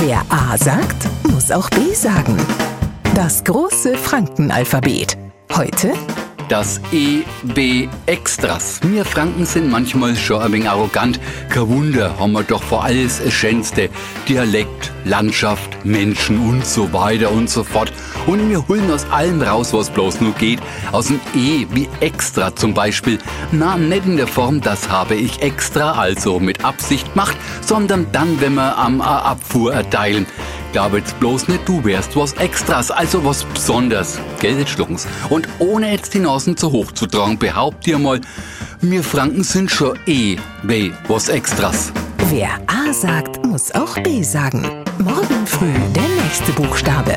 Wer A sagt, muss auch B sagen. Das große Frankenalphabet. Heute Das EB Extras. Wir Franken sind manchmal schon ein wenig arrogant. Kein Wunder, haben wir doch vor alles das Schönste. Dialekt, Landschaft, Menschen und so weiter und so fort. Und wir holen aus allem raus, was bloß nur geht. Aus dem E wie extra zum Beispiel. Na, nicht in der Form, das habe ich extra, also mit Absicht macht, sondern dann, wenn wir am Abfuhr erteilen. Glaube jetzt bloß nicht, du wärst was Extras, also was Besonders. Gell, schlucken's. Und ohne jetzt die Nasen zu hoch zu tragen, behaupt dir mal, wir Franken sind schon eh weh was Extras. Wer A sagt, muss auch B sagen. Morgen früh der nächste Buchstabe.